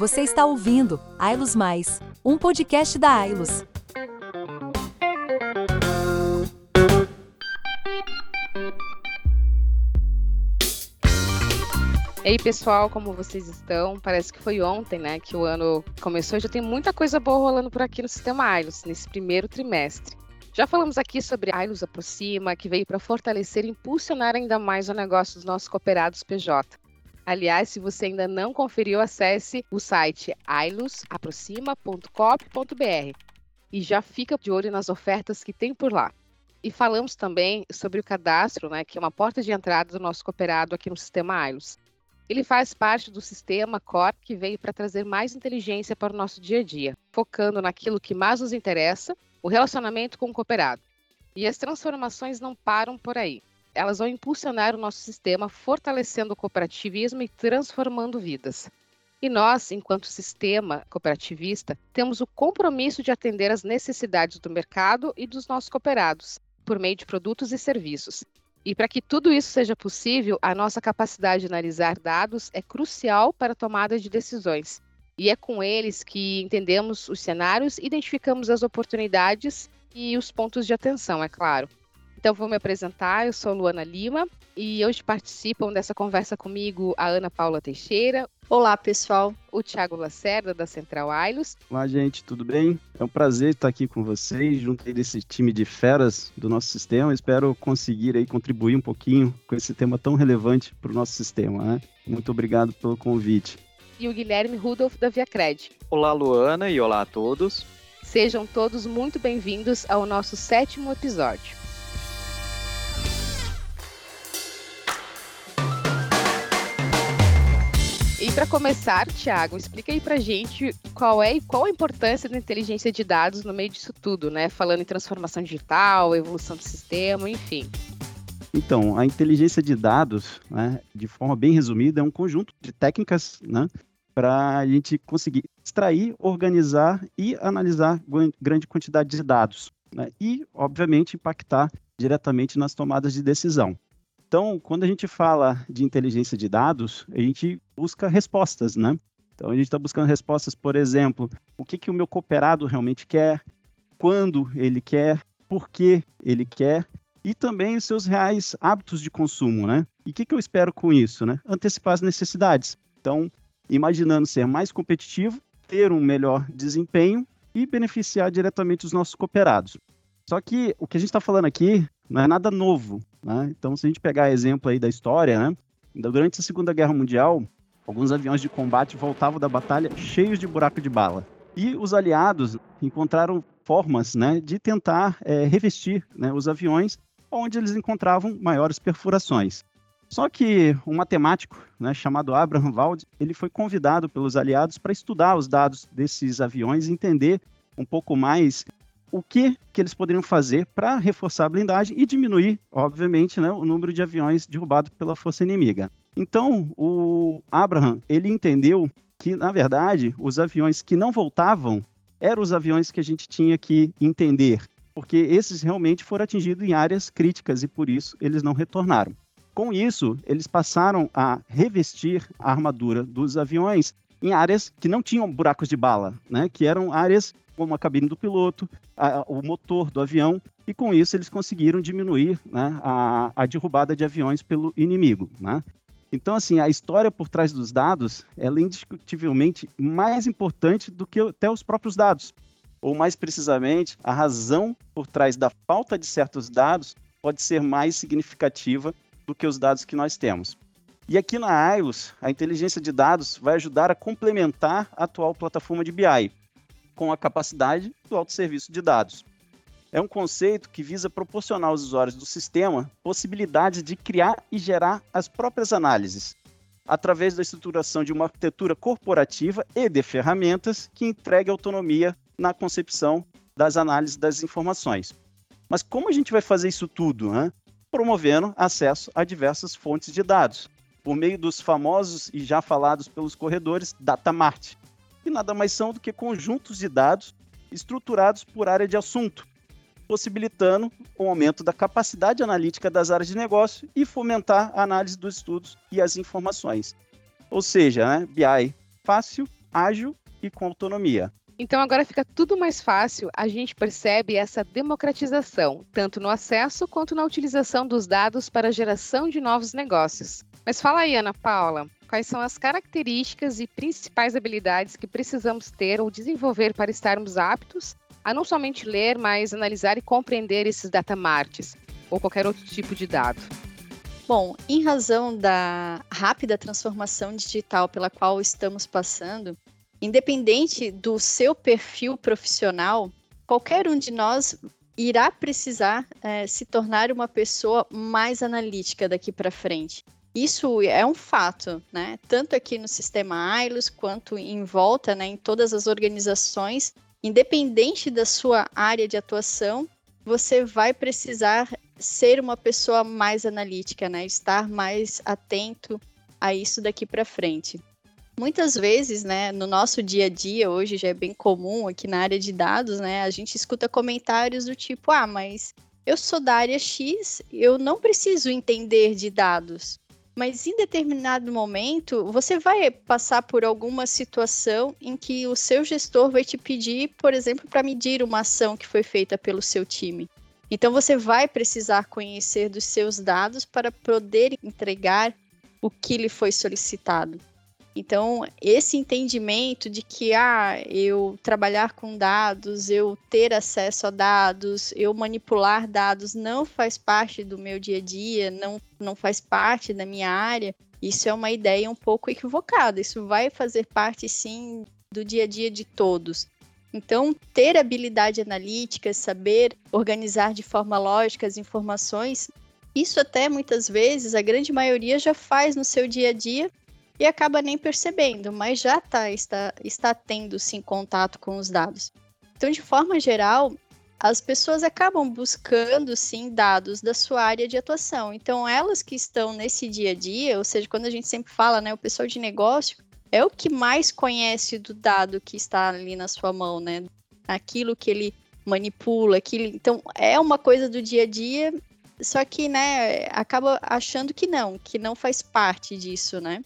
Você está ouvindo Ailos Mais, um podcast da Ailos. Ei pessoal, como vocês estão? Parece que foi ontem, né, que o ano começou e já tem muita coisa boa rolando por aqui no sistema Ailos, nesse primeiro trimestre. Já falamos aqui sobre Ailos Aproxima, que veio para fortalecer e impulsionar ainda mais o negócio dos nossos cooperados PJ. Aliás, se você ainda não conferiu, acesse o site ailusaproxima.coop.br e já fica de olho nas ofertas que tem por lá. E falamos também sobre o cadastro, né, que é uma porta de entrada do nosso cooperado aqui no sistema Ailos. Ele faz parte do sistema Core que veio para trazer mais inteligência para o nosso dia a dia, focando naquilo que mais nos interessa, o relacionamento com o cooperado. E as transformações não param por aí elas vão impulsionar o nosso sistema, fortalecendo o cooperativismo e transformando vidas. E nós, enquanto sistema cooperativista, temos o compromisso de atender às necessidades do mercado e dos nossos cooperados, por meio de produtos e serviços. E para que tudo isso seja possível, a nossa capacidade de analisar dados é crucial para a tomada de decisões. E é com eles que entendemos os cenários, identificamos as oportunidades e os pontos de atenção, é claro. Então vou me apresentar, eu sou Luana Lima e hoje participam dessa conversa comigo a Ana Paula Teixeira. Olá, pessoal. O Thiago Lacerda, da Central Ailos. Olá, gente, tudo bem? É um prazer estar aqui com vocês, junto aí desse time de feras do nosso sistema. Espero conseguir aí contribuir um pouquinho com esse tema tão relevante para o nosso sistema, né? Muito obrigado pelo convite. E o Guilherme Rudolf, da Viacred. Olá, Luana, e olá a todos. Sejam todos muito bem-vindos ao nosso sétimo episódio. E para começar, Thiago, explica aí para gente qual é e qual a importância da inteligência de dados no meio disso tudo, né? Falando em transformação digital, evolução do sistema, enfim. Então, a inteligência de dados, né, de forma bem resumida, é um conjunto de técnicas, né, para a gente conseguir extrair, organizar e analisar grande quantidade de dados, né, e, obviamente, impactar diretamente nas tomadas de decisão. Então, quando a gente fala de inteligência de dados, a gente busca respostas, né? Então, a gente está buscando respostas, por exemplo, o que, que o meu cooperado realmente quer, quando ele quer, por que ele quer, e também os seus reais hábitos de consumo, né? E o que, que eu espero com isso, né? Antecipar as necessidades. Então, imaginando ser mais competitivo, ter um melhor desempenho e beneficiar diretamente os nossos cooperados. Só que o que a gente está falando aqui não é nada novo. Né? Então, se a gente pegar exemplo aí da história, né? durante a Segunda Guerra Mundial, alguns aviões de combate voltavam da batalha cheios de buraco de bala. E os aliados encontraram formas né, de tentar é, revestir né, os aviões onde eles encontravam maiores perfurações. Só que um matemático né, chamado Abraham Wald, ele foi convidado pelos aliados para estudar os dados desses aviões e entender um pouco mais o que, que eles poderiam fazer para reforçar a blindagem e diminuir, obviamente, né, o número de aviões derrubados pela força inimiga. Então, o Abraham, ele entendeu que, na verdade, os aviões que não voltavam eram os aviões que a gente tinha que entender, porque esses realmente foram atingidos em áreas críticas e por isso eles não retornaram. Com isso, eles passaram a revestir a armadura dos aviões em áreas que não tinham buracos de bala, né? que eram áreas como a cabine do piloto, a, o motor do avião, e com isso eles conseguiram diminuir né, a, a derrubada de aviões pelo inimigo. Né? Então, assim, a história por trás dos dados ela é indiscutivelmente mais importante do que até os próprios dados. Ou, mais precisamente, a razão por trás da falta de certos dados pode ser mais significativa do que os dados que nós temos. E aqui na AILOS, a inteligência de dados vai ajudar a complementar a atual plataforma de BI, com a capacidade do autosserviço de dados. É um conceito que visa proporcionar aos usuários do sistema possibilidades de criar e gerar as próprias análises, através da estruturação de uma arquitetura corporativa e de ferramentas que entregue autonomia na concepção das análises das informações. Mas como a gente vai fazer isso tudo? Né? Promovendo acesso a diversas fontes de dados, por meio dos famosos e já falados pelos corredores DataMart, que nada mais são do que conjuntos de dados estruturados por área de assunto, possibilitando o aumento da capacidade analítica das áreas de negócio e fomentar a análise dos estudos e as informações. Ou seja, né, BI fácil, ágil e com autonomia. Então agora fica tudo mais fácil, a gente percebe essa democratização, tanto no acesso quanto na utilização dos dados para a geração de novos negócios. Mas fala aí, Ana Paula, quais são as características e principais habilidades que precisamos ter ou desenvolver para estarmos aptos a não somente ler, mas analisar e compreender esses data marts ou qualquer outro tipo de dado? Bom, em razão da rápida transformação digital pela qual estamos passando, independente do seu perfil profissional, qualquer um de nós irá precisar é, se tornar uma pessoa mais analítica daqui para frente. Isso é um fato, né? Tanto aqui no sistema AILOS quanto em volta, né, em todas as organizações, independente da sua área de atuação, você vai precisar ser uma pessoa mais analítica, né? Estar mais atento a isso daqui para frente. Muitas vezes, né, no nosso dia a dia, hoje já é bem comum aqui na área de dados, né, a gente escuta comentários do tipo: ah, mas eu sou da área X, eu não preciso entender de dados. Mas em determinado momento, você vai passar por alguma situação em que o seu gestor vai te pedir, por exemplo, para medir uma ação que foi feita pelo seu time. Então você vai precisar conhecer dos seus dados para poder entregar o que lhe foi solicitado. Então, esse entendimento de que ah, eu trabalhar com dados, eu ter acesso a dados, eu manipular dados não faz parte do meu dia a dia, não, não faz parte da minha área, isso é uma ideia um pouco equivocada. Isso vai fazer parte, sim, do dia a dia de todos. Então, ter habilidade analítica, saber organizar de forma lógica as informações, isso até muitas vezes a grande maioria já faz no seu dia a dia e acaba nem percebendo, mas já tá, está, está tendo sim contato com os dados. Então, de forma geral, as pessoas acabam buscando sim dados da sua área de atuação. Então, elas que estão nesse dia a dia, ou seja, quando a gente sempre fala, né, o pessoal de negócio, é o que mais conhece do dado que está ali na sua mão, né? Aquilo que ele manipula, aquilo. Então, é uma coisa do dia a dia, só que, né, acaba achando que não, que não faz parte disso, né?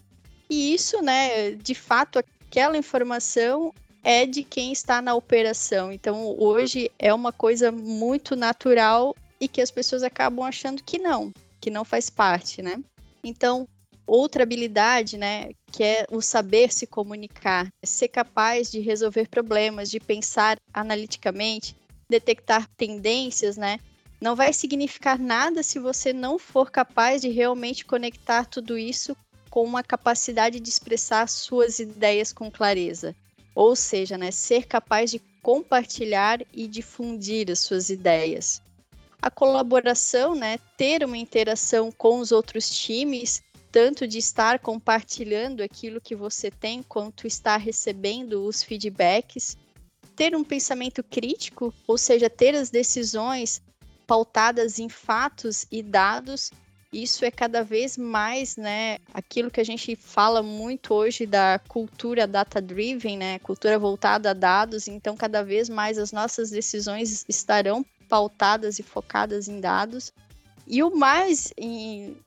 E isso, né, de fato, aquela informação é de quem está na operação. Então, hoje é uma coisa muito natural e que as pessoas acabam achando que não, que não faz parte, né? Então, outra habilidade, né, que é o saber se comunicar, ser capaz de resolver problemas, de pensar analiticamente, detectar tendências, né? Não vai significar nada se você não for capaz de realmente conectar tudo isso com uma capacidade de expressar suas ideias com clareza. Ou seja, né, ser capaz de compartilhar e difundir as suas ideias. A colaboração, né, ter uma interação com os outros times tanto de estar compartilhando aquilo que você tem, quanto estar recebendo os feedbacks. Ter um pensamento crítico, ou seja, ter as decisões pautadas em fatos e dados, isso é cada vez mais, né, aquilo que a gente fala muito hoje da cultura data-driven, né, cultura voltada a dados, então cada vez mais as nossas decisões estarão pautadas e focadas em dados. E o mais,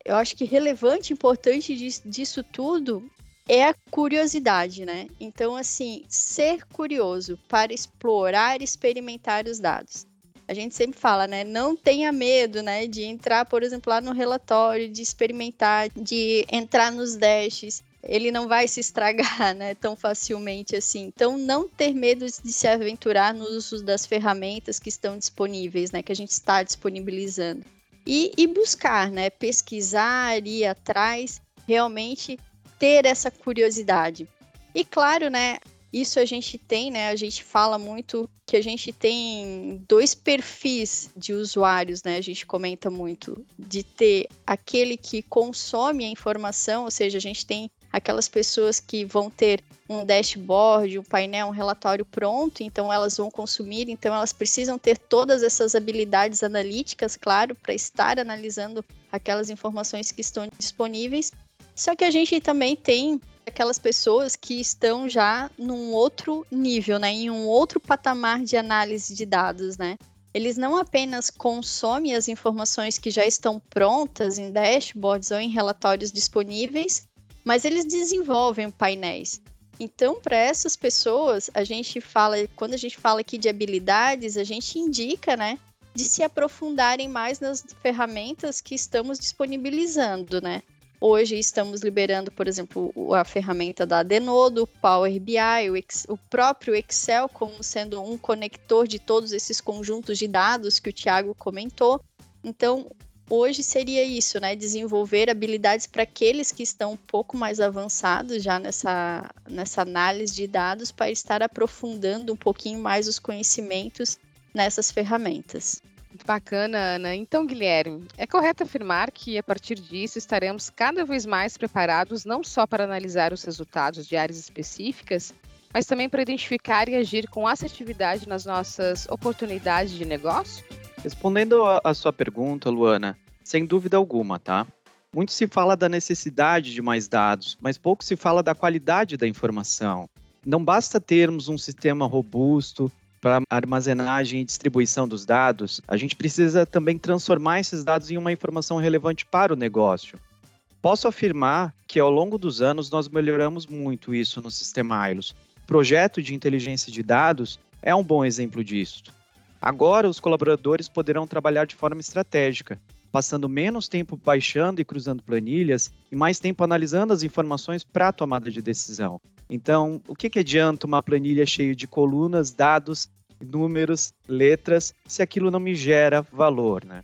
eu acho que relevante, importante disso tudo é a curiosidade, né? Então, assim, ser curioso para explorar e experimentar os dados. A gente sempre fala, né? Não tenha medo, né? De entrar, por exemplo, lá no relatório, de experimentar, de entrar nos dashes. Ele não vai se estragar, né? Tão facilmente assim. Então, não ter medo de se aventurar no uso das ferramentas que estão disponíveis, né? Que a gente está disponibilizando e, e buscar, né? Pesquisar, ir atrás, realmente ter essa curiosidade. E claro, né? Isso a gente tem, né? A gente fala muito que a gente tem dois perfis de usuários, né? A gente comenta muito de ter aquele que consome a informação, ou seja, a gente tem aquelas pessoas que vão ter um dashboard, um painel, um relatório pronto, então elas vão consumir, então elas precisam ter todas essas habilidades analíticas, claro, para estar analisando aquelas informações que estão disponíveis. Só que a gente também tem aquelas pessoas que estão já num outro nível, né, em um outro patamar de análise de dados, né? Eles não apenas consomem as informações que já estão prontas em dashboards ou em relatórios disponíveis, mas eles desenvolvem painéis. Então, para essas pessoas, a gente fala, quando a gente fala aqui de habilidades, a gente indica, né, de se aprofundarem mais nas ferramentas que estamos disponibilizando, né? Hoje estamos liberando, por exemplo, a ferramenta da Adenodo, o Power BI, o, o, próprio Excel como sendo um conector de todos esses conjuntos de dados que o Tiago comentou. Então, hoje seria isso, né? Desenvolver habilidades para aqueles que estão um pouco mais avançados já nessa, nessa análise de dados para estar aprofundando um pouquinho mais os conhecimentos nessas ferramentas. Bacana, Ana. Então, Guilherme, é correto afirmar que a partir disso estaremos cada vez mais preparados não só para analisar os resultados de áreas específicas, mas também para identificar e agir com assertividade nas nossas oportunidades de negócio? Respondendo a sua pergunta, Luana, sem dúvida alguma, tá? Muito se fala da necessidade de mais dados, mas pouco se fala da qualidade da informação. Não basta termos um sistema robusto, para armazenagem e distribuição dos dados, a gente precisa também transformar esses dados em uma informação relevante para o negócio. Posso afirmar que ao longo dos anos nós melhoramos muito isso no sistema Ailos. O projeto de inteligência de dados é um bom exemplo disso. Agora os colaboradores poderão trabalhar de forma estratégica, passando menos tempo baixando e cruzando planilhas e mais tempo analisando as informações para a tomada de decisão. Então, o que, que adianta uma planilha cheia de colunas, dados, números, letras, se aquilo não me gera valor, né?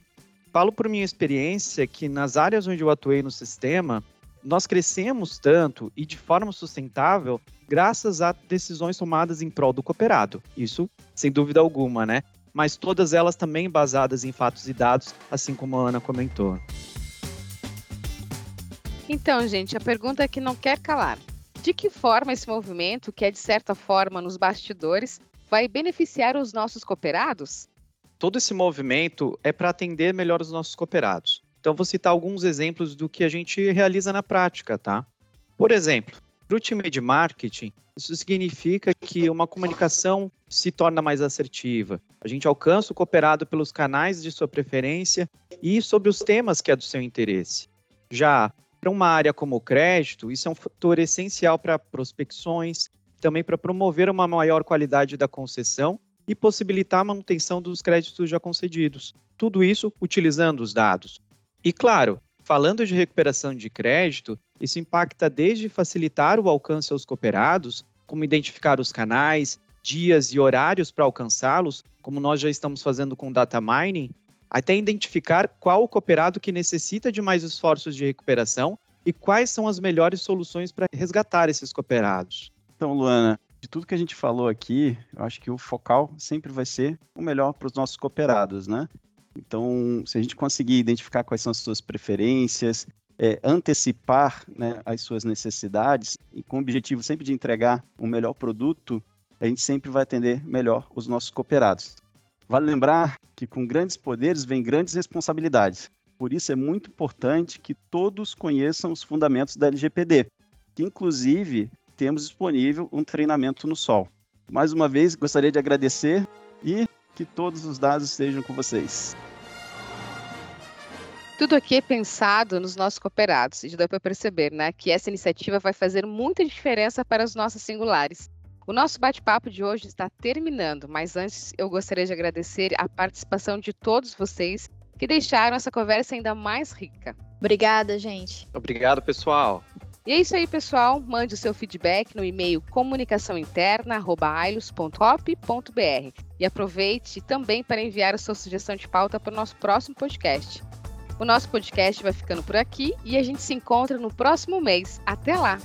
Falo por minha experiência que nas áreas onde eu atuei no sistema, nós crescemos tanto e de forma sustentável graças a decisões tomadas em prol do cooperado. Isso, sem dúvida alguma, né? Mas todas elas também baseadas em fatos e dados, assim como a Ana comentou. Então, gente, a pergunta é que não quer calar. De que forma esse movimento, que é de certa forma nos bastidores, vai beneficiar os nossos cooperados? Todo esse movimento é para atender melhor os nossos cooperados. Então, vou citar alguns exemplos do que a gente realiza na prática, tá? Por exemplo, para o time de marketing, isso significa que uma comunicação se torna mais assertiva. A gente alcança o cooperado pelos canais de sua preferência e sobre os temas que é do seu interesse. Já para uma área como o crédito, isso é um fator essencial para prospecções, também para promover uma maior qualidade da concessão e possibilitar a manutenção dos créditos já concedidos. Tudo isso utilizando os dados. E claro, falando de recuperação de crédito, isso impacta desde facilitar o alcance aos cooperados, como identificar os canais, dias e horários para alcançá-los, como nós já estamos fazendo com data mining, até identificar qual o cooperado que necessita de mais esforços de recuperação e quais são as melhores soluções para resgatar esses cooperados. Então, Luana, de tudo que a gente falou aqui, eu acho que o focal sempre vai ser o melhor para os nossos cooperados, né? Então, se a gente conseguir identificar quais são as suas preferências, é, antecipar né, as suas necessidades e com o objetivo sempre de entregar um melhor produto, a gente sempre vai atender melhor os nossos cooperados. Vale lembrar que com grandes poderes vem grandes responsabilidades. Por isso é muito importante que todos conheçam os fundamentos da LGPD, que inclusive temos disponível um treinamento no Sol. Mais uma vez, gostaria de agradecer e que todos os dados estejam com vocês. Tudo aqui é pensado nos nossos cooperados, e já deu para perceber né, que essa iniciativa vai fazer muita diferença para os nossos singulares. O nosso bate-papo de hoje está terminando, mas antes eu gostaria de agradecer a participação de todos vocês que deixaram essa conversa ainda mais rica. Obrigada, gente. Obrigado, pessoal. E é isso aí, pessoal. Mande o seu feedback no e-mail comunicaçãointerna.ailos.op.br e aproveite também para enviar a sua sugestão de pauta para o nosso próximo podcast. O nosso podcast vai ficando por aqui e a gente se encontra no próximo mês. Até lá!